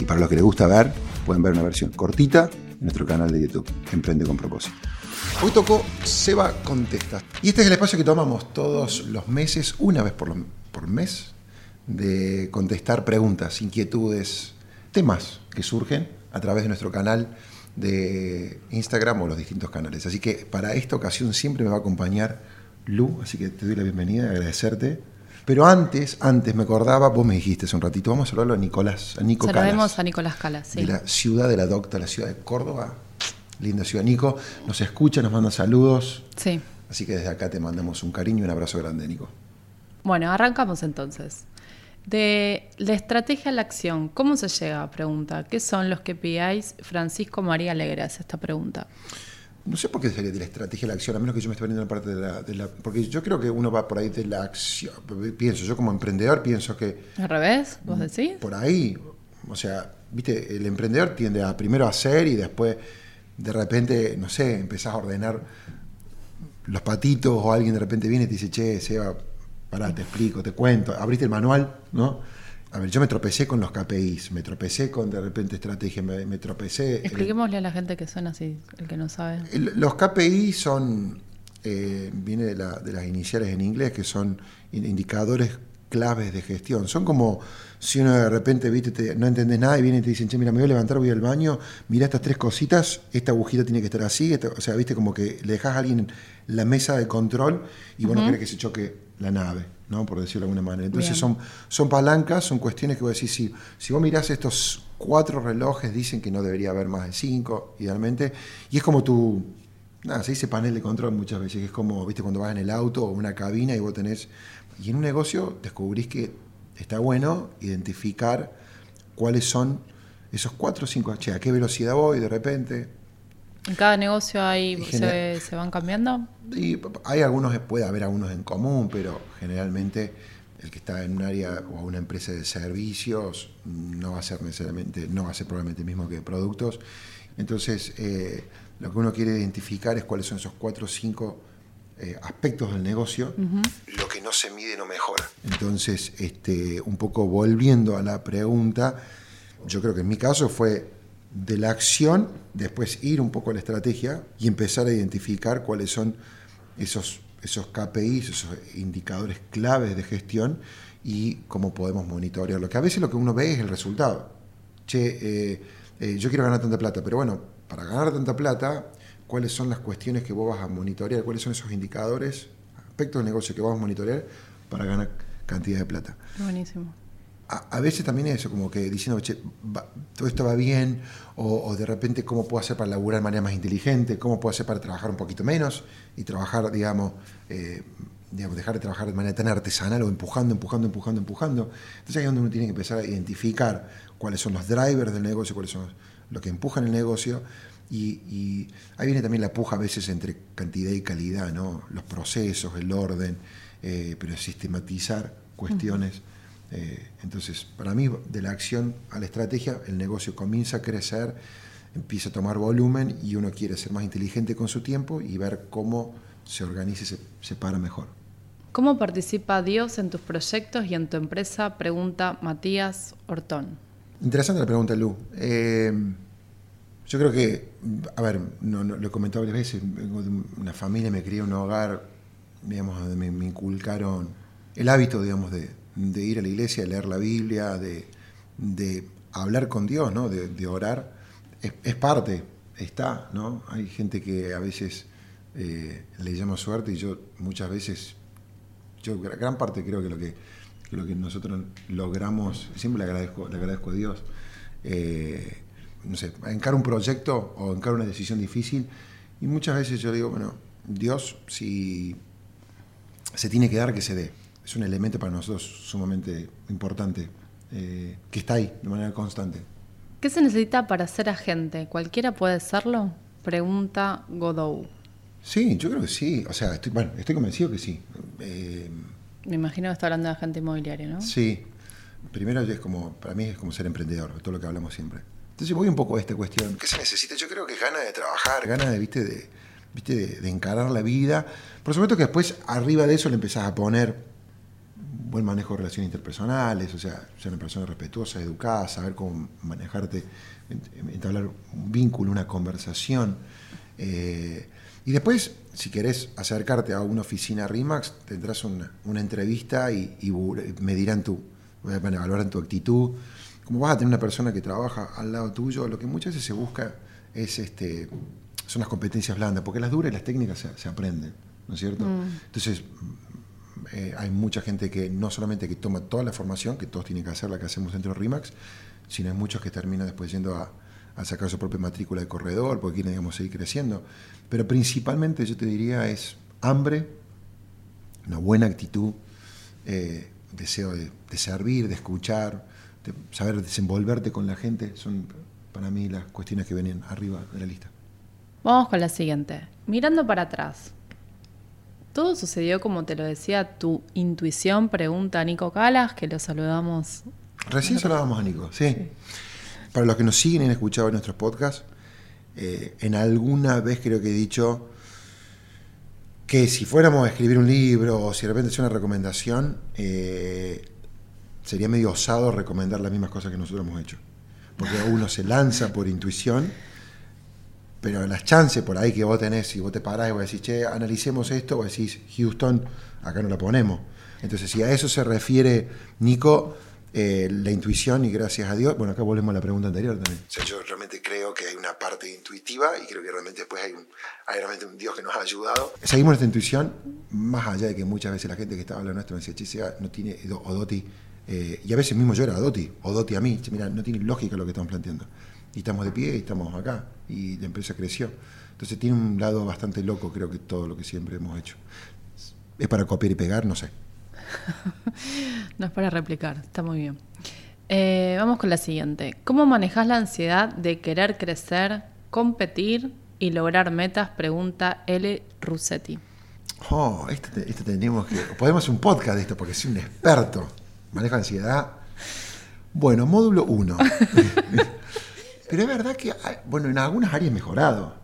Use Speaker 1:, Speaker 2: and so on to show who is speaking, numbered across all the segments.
Speaker 1: Y para los que les gusta ver, pueden ver una versión cortita en nuestro canal de YouTube, Emprende con propósito. Hoy tocó Seba Contesta. Y este es el espacio que tomamos todos los meses, una vez por, mes, de contestar preguntas, inquietudes, temas que surgen a través de nuestro canal de Instagram o los distintos canales. Así que para esta ocasión siempre me va a acompañar Lu, así que te doy la bienvenida agradecerte. Pero antes, antes me acordaba, vos me dijiste hace un ratito, vamos a hablarlo a Nicolás, a Nico
Speaker 2: Saludemos a Nicolás Calas, sí.
Speaker 1: De la ciudad de la docta, la ciudad de Córdoba. Linda ciudad, Nico. Nos escucha, nos manda saludos.
Speaker 2: Sí.
Speaker 1: Así que desde acá te mandamos un cariño y un abrazo grande, Nico.
Speaker 2: Bueno, arrancamos entonces. De la estrategia a la acción, ¿cómo se llega? Pregunta. ¿Qué son los KPIs? Francisco María Alegre hace esta pregunta.
Speaker 1: No sé por qué sería de la estrategia a la acción, a menos que yo me esté poniendo en la parte de la, Porque yo creo que uno va por ahí de la acción. Pienso, yo como emprendedor pienso que.
Speaker 2: ¿Al revés? ¿Vos mm, decís?
Speaker 1: Por ahí. O sea, viste, el emprendedor tiende a primero hacer y después de repente, no sé, empezás a ordenar los patitos o alguien de repente viene y te dice, che, Seba, pará, te explico, te cuento. Abriste el manual, ¿no? A ver, yo me tropecé con los KPIs, me tropecé con de repente estrategia, me, tropecé.
Speaker 2: Expliquémosle a la gente que son así, el que no sabe.
Speaker 1: los KPIs son, eh, viene de, las iniciales en inglés, que son indicadores claves de gestión. Son como si uno de repente viste, no entendés nada y viene y te dicen, che, mira, me voy a levantar, voy al baño, mira estas tres cositas, esta agujita tiene que estar así, o sea, viste como que le dejas a alguien la mesa de control y vos no querés que se choque la nave. ¿no? por decirlo de alguna manera. Entonces son, son palancas, son cuestiones que vos decís, si, si vos mirás estos cuatro relojes, dicen que no debería haber más de cinco, idealmente, y es como tu, nada, se dice panel de control muchas veces, es como, viste, cuando vas en el auto o una cabina y vos tenés, y en un negocio descubrís que está bueno identificar cuáles son esos cuatro o cinco, che, a qué velocidad voy de repente,
Speaker 2: ¿En cada negocio hay, se, se, van cambiando?
Speaker 1: Y hay algunos, puede haber algunos en común, pero generalmente el que está en un área o una empresa de servicios no va a ser necesariamente, no va a ser probablemente el mismo que de productos. Entonces, eh, lo que uno quiere identificar es cuáles son esos cuatro o cinco eh, aspectos del negocio. Lo que no se mide no mejora. Entonces, este, un poco volviendo a la pregunta, yo creo que en mi caso fue de la acción, después ir un poco a la estrategia y empezar a identificar cuáles son esos, esos KPIs, esos indicadores claves de gestión y cómo podemos monitorearlo. Que a veces lo que uno ve es el resultado. Che, eh, eh, yo quiero ganar tanta plata, pero bueno, para ganar tanta plata, ¿cuáles son las cuestiones que vos vas a monitorear? ¿Cuáles son esos indicadores, aspectos del negocio que vamos a monitorear para ganar cantidad de plata?
Speaker 2: Buenísimo
Speaker 1: a, veces también eso, como que diciendo, che, todo esto va bien, o, de repente cómo puedo hacer para laburar de manera más inteligente, cómo puedo hacer para trabajar un poquito menos y trabajar, digamos, eh, digamos, dejar de trabajar de manera tan artesanal o empujando, empujando, empujando, empujando. Entonces ahí es donde uno tiene que empezar a identificar cuáles son los drivers del negocio, cuáles son los que empujan el negocio. Y, ahí viene también la puja a veces entre cantidad y calidad, ¿no? los procesos, el orden, eh, pero sistematizar cuestiones. Eh, entonces, para mí, de la acción a la estrategia, el negocio comienza a crecer, empieza a tomar volumen y uno quiere ser más inteligente con su tiempo y ver cómo se organiza y se, se para mejor.
Speaker 2: ¿Cómo participa Dios en tus proyectos y en tu empresa? Pregunta Matías Hortón.
Speaker 1: Interesante la pregunta, Lu. Eh, yo creo que, a ver, lo he comentado varias veces, una familia, me crié en un hogar, digamos, donde me inculcaron el hábito, digamos, de, de ir a la iglesia, de leer la Biblia, de, hablar con Dios, ¿no? de, orar, es, parte, está, ¿no? Hay gente que a veces eh, le llama suerte y yo muchas veces, yo gran parte creo que lo que, lo que nosotros logramos, siempre le agradezco, le agradezco a Dios, eh, no sé, encar un proyecto o encar una decisión difícil y muchas veces yo digo, bueno, Dios, si se tiene que dar, que se dé. Es un elemento para nosotros sumamente importante, eh, que está ahí de manera constante.
Speaker 2: ¿Qué se necesita para ser agente? ¿Cualquiera puede serlo? Pregunta Godou.
Speaker 1: Sí, yo creo que sí. O sea, estoy, bueno, estoy convencido que sí.
Speaker 2: Eh, Me imagino que está hablando de agente inmobiliario, ¿no?
Speaker 1: Sí. Primero es como, para mí es como ser emprendedor, todo lo que hablamos siempre. Entonces voy un poco a esta cuestión. ¿Qué se necesita? Yo creo que ganas de trabajar, ganas de, viste, de, viste, de, encarar la vida. Por supuesto que después arriba de eso le empezás a poner buen manejo de relaciones interpersonales, o sea, ser una persona respetuosa, educada, saber cómo manejarte, entablar un vínculo, una conversación. Eh, y después, si querés acercarte a una oficina RIMAX, tendrás una, entrevista y, me dirán tú, van a tu actitud. Como vas a tener una persona que trabaja al lado tuyo, lo que muchas veces se busca es este, son las competencias blandas, porque las duras y las técnicas se, aprenden, ¿no es cierto? Mm. Entonces, eh, hay mucha gente que no solamente que toma toda la formación, que todos tienen que hacer la que hacemos dentro de RIMAX, sino hay muchos que terminan después yendo a, a sacar su propia matrícula de corredor, porque quieren digamos, seguir creciendo. Pero principalmente yo te diría es hambre, una buena actitud, eh, deseo de, servir, de escuchar, de saber desenvolverte con la gente, son para mí las cuestiones que venían arriba de la lista.
Speaker 2: Vamos con la siguiente. Mirando para atrás, ¿todo sucedió como te lo decía tu intuición? Pregunta a Nico Calas, que lo saludamos.
Speaker 1: Recién saludábamos a Nico, sí. Para los que nos siguen y han escuchado en nuestros podcasts, eh, en alguna vez creo que he dicho que si fuéramos a escribir un libro o si de repente es una recomendación, eh, sería medio osado recomendar las mismas cosas que nosotros hemos hecho. Porque uno se lanza por intuición, pero las chances por ahí que vos tenés, si vos te parás y vos decís, che, analicemos esto, vos decís, Houston, acá no la ponemos. Entonces, si a eso se refiere Nico, eh, la intuición y gracias a Dios, bueno, acá volvemos a la pregunta anterior también. yo realmente creo que hay una parte intuitiva y creo que realmente después hay, un, hay realmente un Dios que nos ha ayudado. Seguimos nuestra intuición, más allá de que muchas veces la gente que está hablando nuestro me decía, no tiene Odoti, eh, y a veces mismo yo era Odoti, Odoti a mí, mira, no tiene lógica lo que estamos planteando. Y estamos de pie y estamos acá, y la empresa creció. Entonces tiene un lado bastante loco, creo que todo lo que siempre hemos hecho. ¿Es para copiar y pegar? No sé.
Speaker 2: no es para replicar, está muy bien. Eh, vamos con la siguiente. ¿Cómo manejas la ansiedad de querer crecer, competir y lograr metas? Pregunta L. Russetti.
Speaker 1: Oh, este, este tenemos que. Podemos hacer un podcast de esto porque soy un experto. Maneja ansiedad. Bueno, módulo 1. Pero es verdad que, bueno, en algunas áreas mejorado,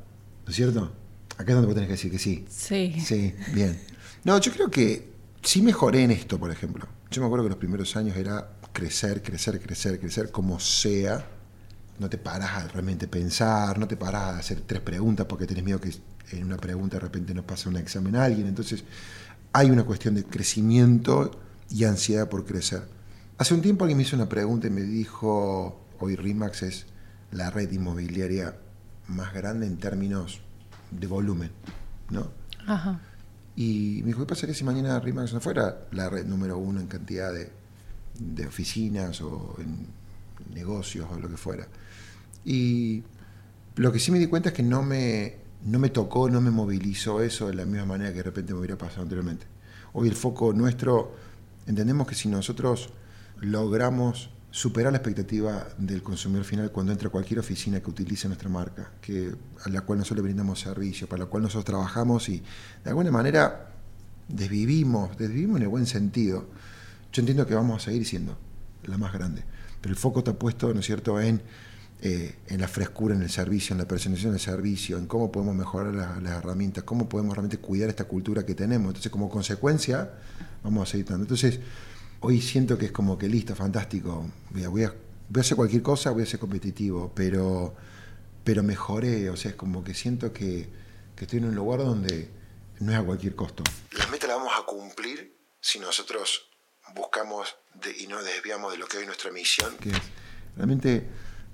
Speaker 1: ¿no es cierto? Acá es donde vos tenés que decir que sí.
Speaker 2: Sí.
Speaker 1: Sí, bien. No, yo creo que sí mejoré en esto, por ejemplo. Yo me acuerdo que los primeros años era crecer, crecer, crecer, crecer, como sea. No te paras a realmente pensar, no te paras a hacer tres preguntas porque tenés miedo que en una pregunta de repente no pase un examen a alguien. Entonces, hay una cuestión de crecimiento y ansiedad por crecer. Hace un tiempo alguien me hizo una pregunta y me dijo, hoy RIMAX es la red inmobiliaria más grande en términos de volumen, ¿no? Ajá. Y me dijo, ¿qué pasaría si mañana RIMAX no fuera la red número uno en cantidad de, oficinas o en negocios o lo que fuera? Y lo que sí me di cuenta es que no me, no me tocó, no me movilizó eso de la misma manera que de repente me hubiera pasado anteriormente. Hoy el foco nuestro, entendemos que si nosotros logramos superar la expectativa del consumidor final cuando entra cualquier oficina que utilice nuestra marca, que, a la cual nosotros le brindamos servicio, para la cual nosotros trabajamos y de alguna manera desvivimos, desvivimos en el buen sentido. Yo entiendo que vamos a seguir siendo la más grande, pero el foco está puesto, ¿no es cierto?, en, eh, en la frescura en el servicio, en la presentación del servicio, en cómo podemos mejorar las, herramientas, cómo podemos realmente cuidar esta cultura que tenemos. Entonces, como consecuencia, vamos a seguir dando. Entonces, hoy siento que es como que listo, fantástico, voy a, hacer cualquier cosa, voy a ser competitivo, pero, pero mejoré, o sea, es como que siento que, estoy en un lugar donde no es a cualquier costo. Las metas las vamos a cumplir si nosotros buscamos y no desviamos de lo que es nuestra misión, que es realmente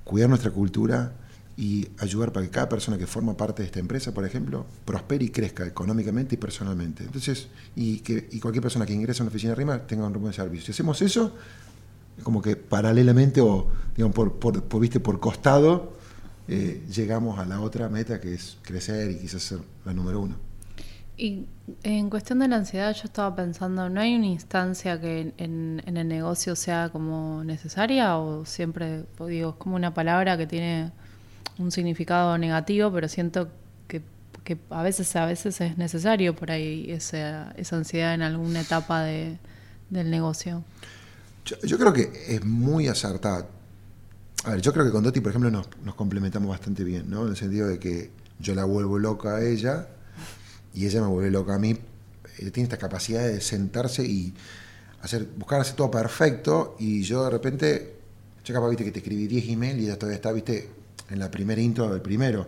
Speaker 1: cuidar nuestra cultura, y ayudar para que cada persona que forma parte de esta empresa, por ejemplo, prospere y crezca económicamente y personalmente. Entonces, y que y cualquier persona que ingrese a una oficina RIMA tenga un de servicio. Si hacemos eso, como que paralelamente o digamos, por, por, ¿viste? por costado, eh, llegamos a la otra meta que es crecer y quizás ser la número uno.
Speaker 2: Y en cuestión de la ansiedad, yo estaba pensando, ¿no hay una instancia que en, el negocio sea como necesaria o siempre, digo, es como una palabra que tiene un significado negativo, pero siento que, que a veces a veces es necesario por ahí esa, esa ansiedad en alguna etapa de, del negocio.
Speaker 1: Yo, creo que es muy acertada. A ver, yo creo que con Doti, por ejemplo, nos, nos, complementamos bastante bien, ¿no? En el sentido de que yo la vuelvo loca a ella y ella me vuelve loca a mí. Ella tiene esta capacidad de sentarse y hacer, buscar hacer todo perfecto y yo de repente, yo capaz, viste, que te escribí 10 emails y ella todavía está, viste, en la primera intro del primero.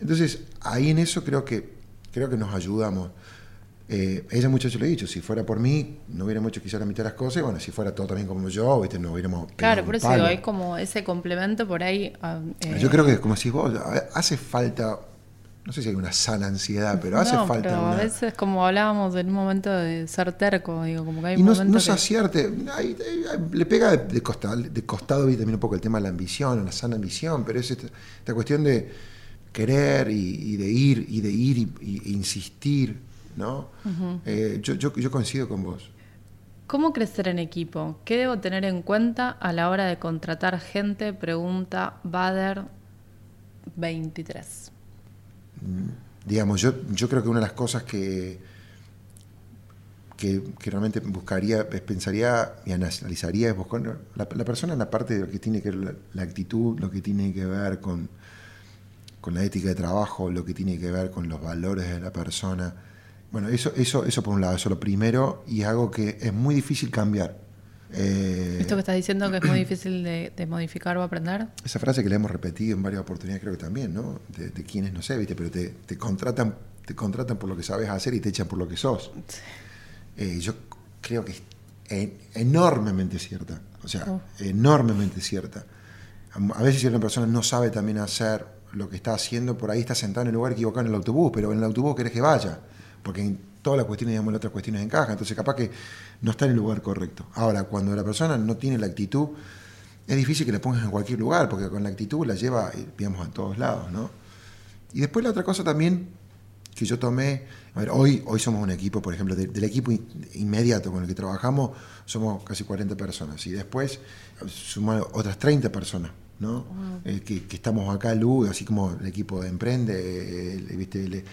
Speaker 1: Entonces, ahí en eso creo que, creo que nos ayudamos. Eh, ella muchas veces lo he dicho, si fuera por mí, no hubiéramos hecho quizá la mitad de las cosas, y bueno, si fuera todo también como yo, ¿viste? no hubiéramos...
Speaker 2: Claro, por eso hay como ese complemento por ahí. Ah,
Speaker 1: eh, yo creo que, como si vos, hace falta, no sé si hay una sana ansiedad, pero hace falta pero
Speaker 2: A veces, como hablábamos en un momento de ser terco, digo, como que hay
Speaker 1: Y no, no se acierte, le pega de, costado, de costado, también un poco el tema de la ambición, la sana ambición, pero es esta, cuestión de querer y, de ir, y de ir y, e insistir ¿no? Eh, yo, yo, yo coincido con vos.
Speaker 2: ¿Cómo crecer en equipo? ¿Qué debo tener en cuenta a la hora de contratar gente? Pregunta Bader 23.
Speaker 1: Digamos, yo, yo creo que una de las cosas que, que, realmente buscaría, pensaría y analizaría es buscar la, persona en la parte de lo que tiene que ver la, actitud, lo que tiene que ver con, con la ética de trabajo, lo que tiene que ver con los valores de la persona bueno, eso, eso, eso por un lado, eso lo primero, y algo que es muy difícil cambiar.
Speaker 2: Eh, ¿Esto que estás diciendo que es muy difícil de, modificar o aprender?
Speaker 1: Esa frase que le hemos repetido en varias oportunidades, creo que también, ¿no? De, quienes no sé, ¿viste? Pero te, te, contratan, te contratan por lo que sabes hacer y te echan por lo que sos. Eh, yo creo que es enormemente cierta. O sea, enormemente cierta. A veces si una persona no sabe también hacer lo que está haciendo, por ahí está sentado en el lugar equivocado en el autobús, pero en el autobús querés que vaya porque todas las cuestiones, digamos, las otras cuestiones encajan, entonces capaz que no está en el lugar correcto. Ahora, cuando la persona no tiene la actitud, es difícil que la pongas en cualquier lugar, porque con la actitud la lleva, eh, digamos, a todos lados, ¿no? Y después la otra cosa también que yo tomé, a ver, hoy, hoy somos un equipo, por ejemplo, del equipo inmediato con el que trabajamos, somos casi 40 personas, y después suman otras 30 personas ¿no? Eh, que, estamos acá, Lu, así como el equipo de Emprende, ¿viste?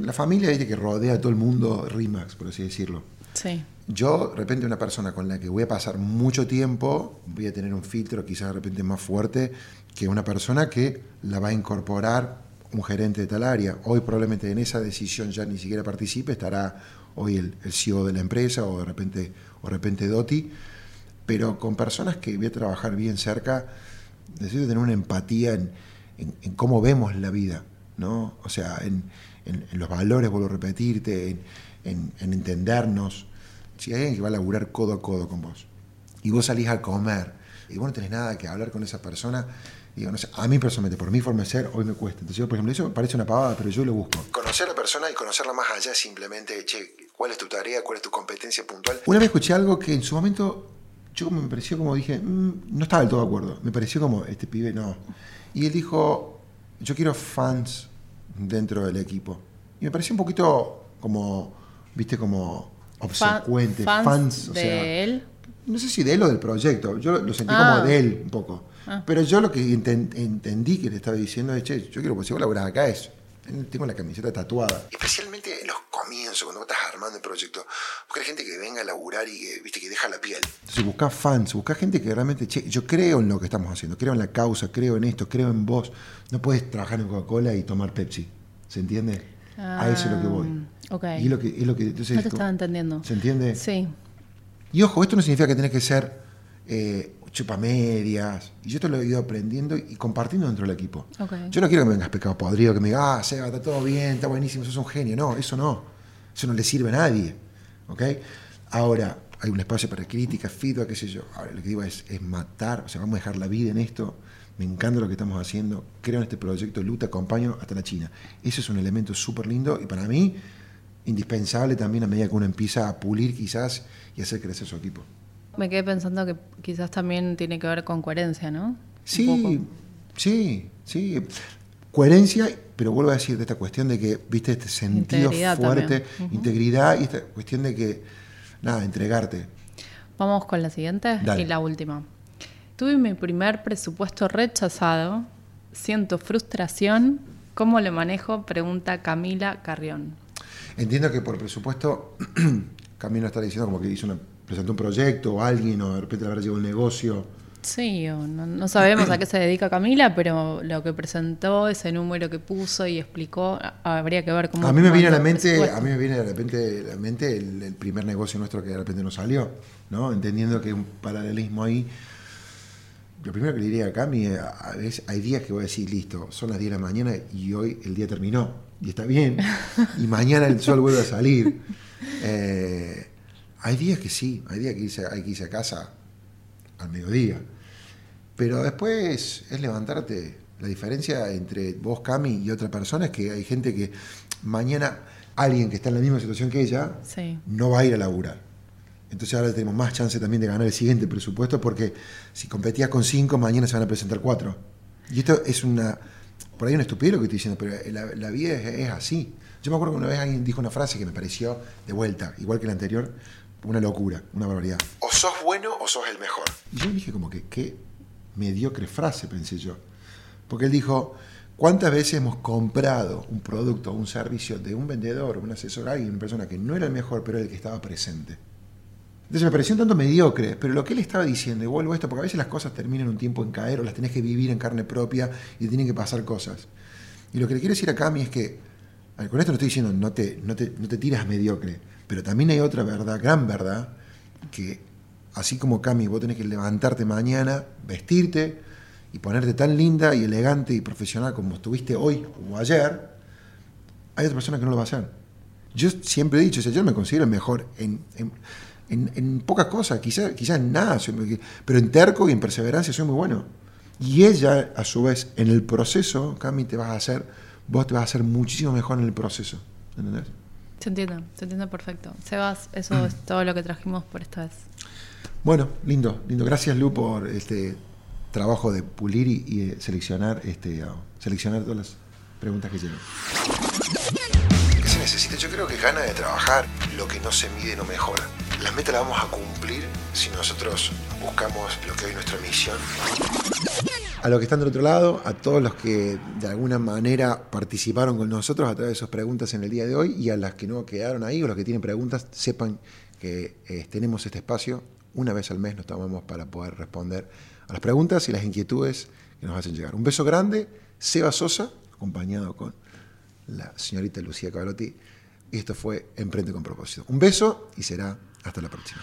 Speaker 1: la familia ¿viste? que rodea a todo el mundo RIMAX, por así decirlo.
Speaker 2: Sí.
Speaker 1: Yo, de repente, una persona con la que voy a pasar mucho tiempo, voy a tener un filtro quizás de repente más fuerte que una persona que la va a incorporar un gerente de tal área. Hoy probablemente en esa decisión ya ni siquiera participe, estará hoy el, el CEO de la empresa o de repente, o de repente Doti, pero con personas que voy a trabajar bien cerca, necesito tener una empatía en, cómo vemos la vida, ¿no? O sea, en, los valores, vuelvo a repetirte, en, entendernos. Si hay alguien que va a laburar codo a codo con vos y vos salís a comer y vos no tenés nada que hablar con esa persona, digo, no sé, a mí personalmente, por mi forma de ser, hoy me cuesta. Entonces yo, por ejemplo, eso parece una pavada, pero yo lo busco. Conocer a la persona y conocerla más allá simplemente, che, ¿cuál es tu tarea? ¿Cuál es tu competencia puntual? Una vez escuché algo que en su momento yo me pareció como dije, mm, no estaba del todo de acuerdo. Me pareció como, este pibe no. Y él dijo, yo quiero fans dentro del equipo. Y me pareció un poquito como, viste, como obsecuente.
Speaker 2: fans, de él.
Speaker 1: No sé si de él o del proyecto. Yo lo sentí como ah. de él un poco. Ah. Pero yo lo que entendí que le estaba diciendo es, che, yo quiero que si vos laburás acá es. Tengo la camiseta tatuada. Especialmente en los comienzo, cuando estás armando el proyecto, buscar gente que venga a laburar y que, viste, que deja la piel. Entonces busca fans, busca gente que realmente, che, yo creo en lo que estamos haciendo, creo en la causa, creo en esto, creo en vos. No puedes trabajar en Coca-Cola y tomar Pepsi, ¿se entiende? a eso es lo que voy.
Speaker 2: Ah, okay.
Speaker 1: Y es lo que, es lo que entonces,
Speaker 2: no te estaba entendiendo.
Speaker 1: ¿Se entiende?
Speaker 2: Sí.
Speaker 1: Y ojo, esto no significa que tenés que ser eh, chupamedias. Y yo te lo he ido aprendiendo y compartiendo dentro del equipo. Yo no quiero que me vengas pecado podrido, que me digas, ah, Seba, está todo bien, está buenísimo, sos un genio. No, eso no. Eso no le sirve a nadie. ¿ok? Ahora, hay un espacio para crítica, feedback, qué sé yo. Ahora, lo que digo es, es matar, o sea, vamos a dejar la vida en esto me encanta lo que estamos haciendo, creo en este proyecto, Lu, te acompaño hasta la China. Ese es un elemento súper lindo y para mí indispensable también a medida que uno empieza a pulir quizás y hacer crecer su equipo.
Speaker 2: Me quedé pensando que quizás también tiene que ver con coherencia, ¿no?
Speaker 1: Sí, sí, sí. Coherencia, pero vuelvo a decir de esta cuestión de que, viste, este sentido fuerte, integridad y esta cuestión de que, nada, entregarte.
Speaker 2: Vamos con la siguiente y la última. Tuve mi primer presupuesto rechazado, siento frustración, ¿cómo lo manejo? Pregunta Camila Carrión.
Speaker 1: Entiendo que por presupuesto, Camila está diciendo como que hizo una, presentó un proyecto o alguien, o de repente le habrá llegado un negocio.
Speaker 2: Sí, no, sabemos a qué se dedica Camila, pero lo que presentó, ese número que puso y explicó, habría que ver cómo.
Speaker 1: A mí me viene a la mente, a mí me viene de repente la mente el, primer negocio nuestro que de repente nos salió, ¿no? Entendiendo que hay un paralelismo ahí lo primero que le diría a Cami es, hay días que voy a decir, listo, son las 10 de la mañana y hoy el día terminó, y está bien, y mañana el sol vuelve a salir. Eh, hay días que sí, hay días que hay que irse a casa al mediodía, pero después es levantarte. La diferencia entre vos, Cami, y otra persona es que hay gente que mañana alguien que está en la misma situación que ella no va a ir a laburar. Entonces ahora tenemos más chance también de ganar el siguiente presupuesto porque si competías con cinco, mañana se van a presentar cuatro. Y esto es una, por ahí un estupidez lo que estoy diciendo, pero la, vida es, así. Yo me acuerdo que una vez alguien dijo una frase que me pareció de vuelta, igual que la anterior, una locura, una barbaridad. O sos bueno o sos el mejor. Y yo dije como que qué mediocre frase, pensé yo. Porque él dijo, ¿cuántas veces hemos comprado un producto o un servicio de un vendedor, un asesor, alguien, una persona que no era el mejor, pero era el que estaba presente? Entonces me pareció un tanto mediocre, pero lo que él estaba diciendo, y vuelvo a esto, porque a veces las cosas terminan un tiempo en caer o las tenés que vivir en carne propia y tienen que pasar cosas. Y lo que le quiero decir a Cami es que, con esto no estoy diciendo no te, no te, no te tiras mediocre, pero también hay otra verdad, gran verdad, que así como Cami, vos tenés que levantarte mañana, vestirte y ponerte tan linda y elegante y profesional como estuviste hoy o ayer, hay otra persona que no lo va a hacer. Yo siempre he dicho, yo me considero mejor en en, pocas cosas, quizás quizá en nada, pero en terco y en perseverancia soy muy bueno. Y ella, a su vez, en el proceso, Cami, te vas a hacer, vos te vas a hacer muchísimo mejor en el proceso. ¿Entendés?
Speaker 2: Se entiende, se entiende perfecto. Sebas, eso es todo lo que trajimos por esta vez.
Speaker 1: Bueno, lindo, lindo. Gracias, Lu, por este trabajo de pulir y, seleccionar, este, seleccionar todas las preguntas que llegan. ¿Qué se necesita? Yo creo que gana de trabajar. Lo que no se mide no mejora. Las metas las vamos a cumplir si nosotros buscamos lo que hoy es nuestra misión. A los que están del otro lado, a todos los que de alguna manera participaron con nosotros a través de sus preguntas en el día de hoy y a las que no quedaron ahí o los que tienen preguntas, sepan que eh, tenemos este espacio. Una vez al mes nos tomamos para poder responder a las preguntas y las inquietudes que nos hacen llegar. Un beso grande, Seba Sosa, acompañado con la señorita Lucía Cavarotti. Y esto fue Emprende con propósito. Un beso y será hasta la próxima.